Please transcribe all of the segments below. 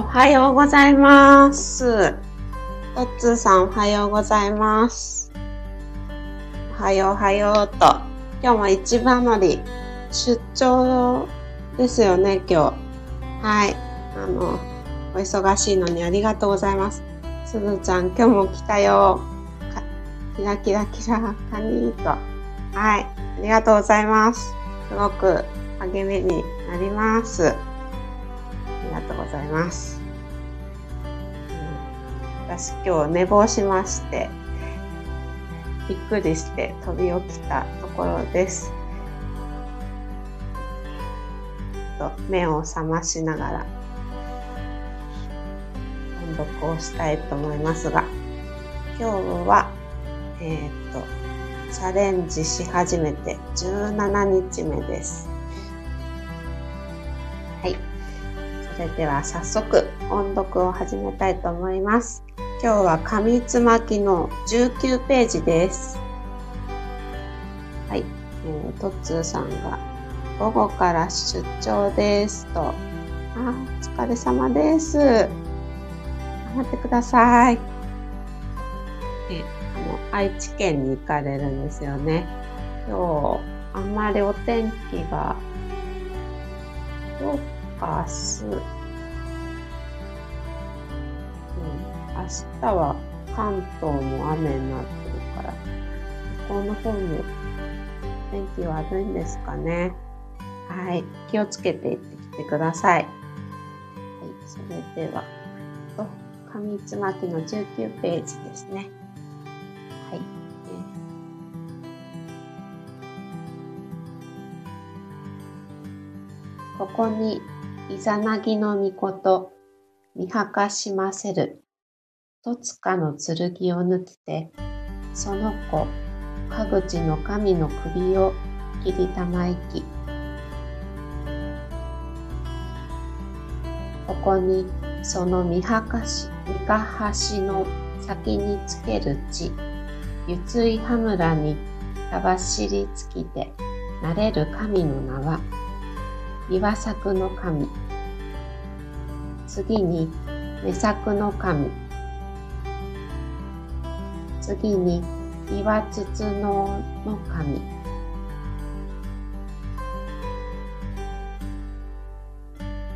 おはようございます。トッツーさんおはようございます。おはようおはようと。今日も一番乗り出張ですよね、今日。はい。あの、お忙しいのにありがとうございます。すずちゃん、今日も来たよ。キラキラキラ、カニーと。はい。ありがとうございます。すごく励みになります。ございます。うん私今日寝坊しまして、びっくりして飛び起きたところです。と目を覚ましながら音読をしたいと思いますが、今日は、えっ、と、チャレンジし始めて17日目です。はい。それでは早速音読を始めたいと思います。今日は紙つまきの19ページです。はい。えー、トッツーさんが午後から出張ですと。あ、お疲れ様です。頑張ってください。えあの愛知県に行かれるんですよね。今日、あんまりお天気が、明日、うん、明日は関東も雨になってるから、向こうの方も天気悪いんですかね。はい。気をつけて行ってきてください。はい。それでは、と紙つまきの19ページですね。はい。ここに、イザナギの御事、見はかしませる。戸塚の剣を抜きて、その子、かぐちの神の首を切りたまいき。ここに、その見はかし、見かはしの先につける地、ゆついはむらにたばしりつきて、なれる神の名は、岩作の神。次に、目作の神。次に、岩筒のの神。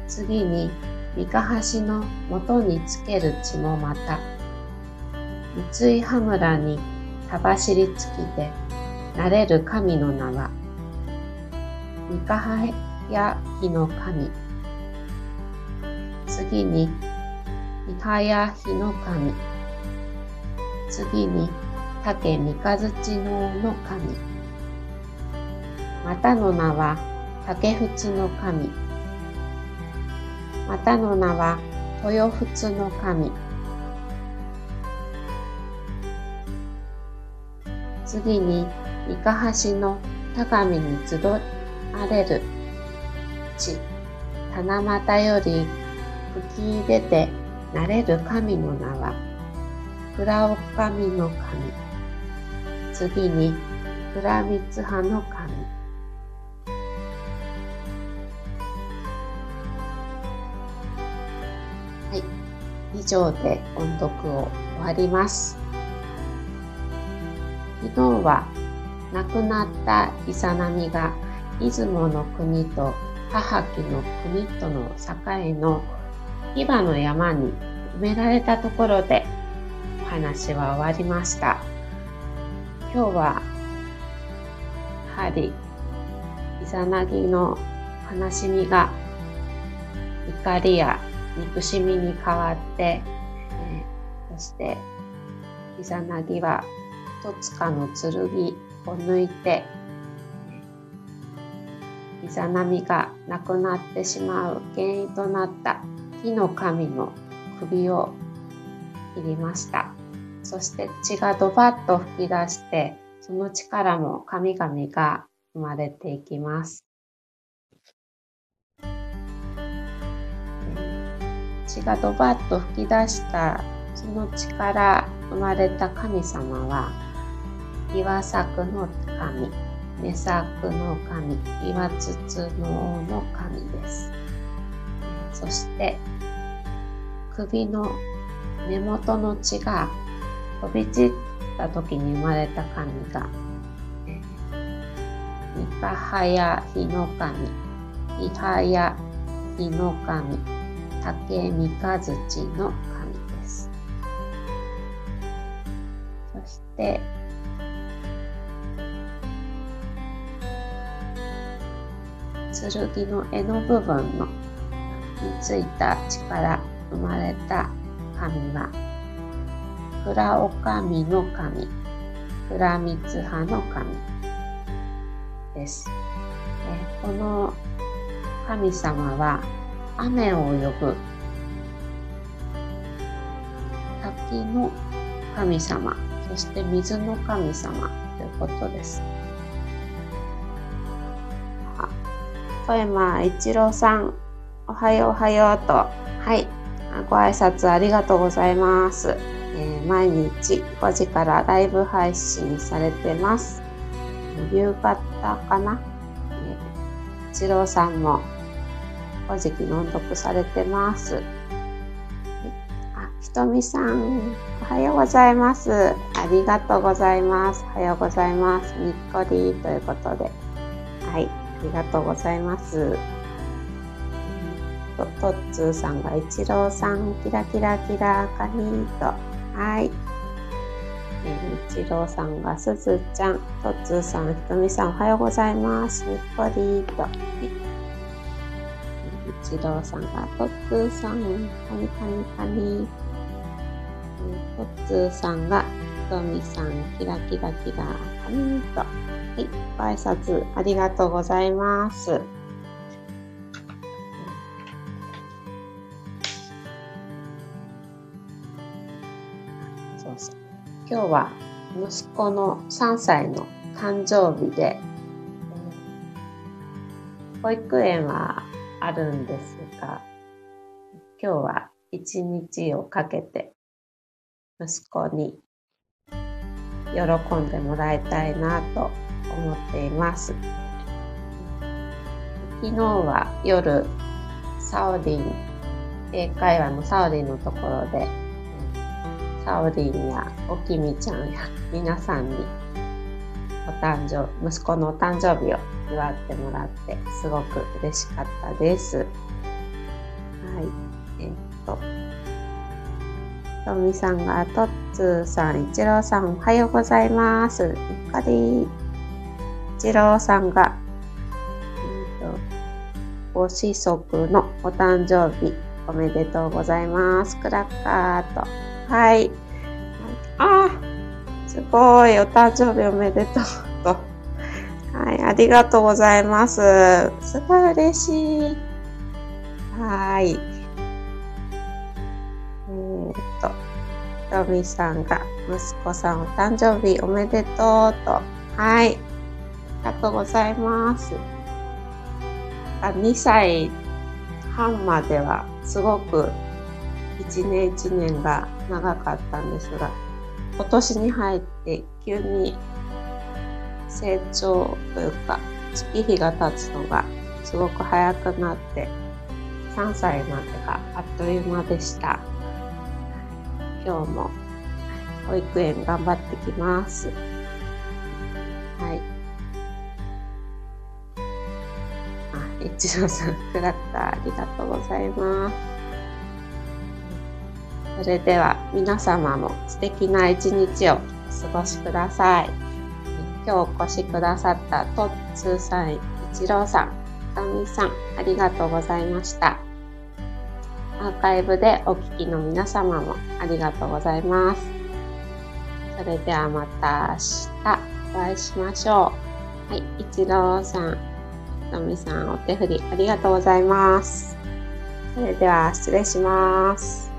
次に、三か橋の元につける血もまた、三井羽村にたばしりつきて、なれる神の名は、三かや日の神。次に、三はや日の神。次に、竹三日月のの神。またの名は、竹仏の神。またの名は、豊仏の神。次に、三か橋の高みに集あれる地、七夕より吹き出てなれる神の名は、蔵お神の神。次に、蔵三つ葉の神。はい。以上で音読を終わります。昨日は亡くなったイザナミが出雲の国と母木の国との境のヒバの山に埋められたところでお話は終わりました。今日はやはりイザナギの悲しみが怒りや憎しみに変わって、えー、そしてイザナギは戸塚の剣を抜いてイザナミが亡くなってしまう原因となった火の神の首を切りました。そして血がドバッと吹き出して、その力も神々が生まれていきます。血がドバッと吹き出したその血から生まれた神様は岩作の神、目作の神、岩筒の王の神です。そして首の根元の血が飛び散った時に生まれた神が、イパハヤヒノカミ、イハヤヒノカミ、竹三日月の神です。そして、剣の柄の部分のについた力生まれた神は、蔵おかみの神、蔵三つ葉の神です。えこの神様は雨を呼ぶ滝の神様、そして水の神様ということです。富山一郎さん、おはようおはようと。はい。ご挨拶ありがとうございます。えー、毎日5時からライブ配信されてます。夕方かな、えー、一郎さんも古事記音読されてます。あ、ひとみさん、おはようございます。ありがとうございます。おはようございます。にっこりということで。はい。りがとうございます。と、とっつーさんが、一郎さん、キラキラキラ、かにと。はい。えー、一郎さんが、すずちゃん、とっつーさん、ひとみさん、おはようございます。にっこりと。はい、一郎さんが、とっつーさん、かにかにかに。とっつーさんが、ひとみさん、キラキラキラ、かにと。はい、ご挨拶ありがとうございます。そうそう今日は息子の3歳の誕生日で、保育園はあるんですが、今日は一日をかけて息子に喜んでもらいたいなと思っています。昨日は夜、サオリン、英会話のサオリンのところで、サオリンやおきみちゃんや皆さんにお誕生、息子のお誕生日を祝ってもらって、すごく嬉しかったです。はい。えー、っと、とみさんが、とっつーさん、いちろうさん、おはようございます。ゆっかり。一郎さんが、えーと、ご子息のお誕生日おめでとうございます。クラッカーと。はい。あすごい。お誕生日おめでとうと。はい。ありがとうございます。すごい嬉しい。はい。えー、っと、ひとみさんが息子さんお誕生日おめでとうと。はい。とうございます。あ2歳半まではすごく一年一年が長かったんですが、今年に入って急に成長というか月日が経つのがすごく早くなって3歳までがあっという間でした。今日も保育園頑張ってきます。一郎さん、クラッカーありがとうございます。それでは皆様も素敵な一日をお過ごしください。今日お越しくださったトッツーさん、一郎さん、かみさん、ありがとうございました。アーカイブでお聞きの皆様もありがとうございます。それではまた明日お会いしましょう。はい、一郎さん、とみさん、お手振りありがとうございます。それでは失礼します。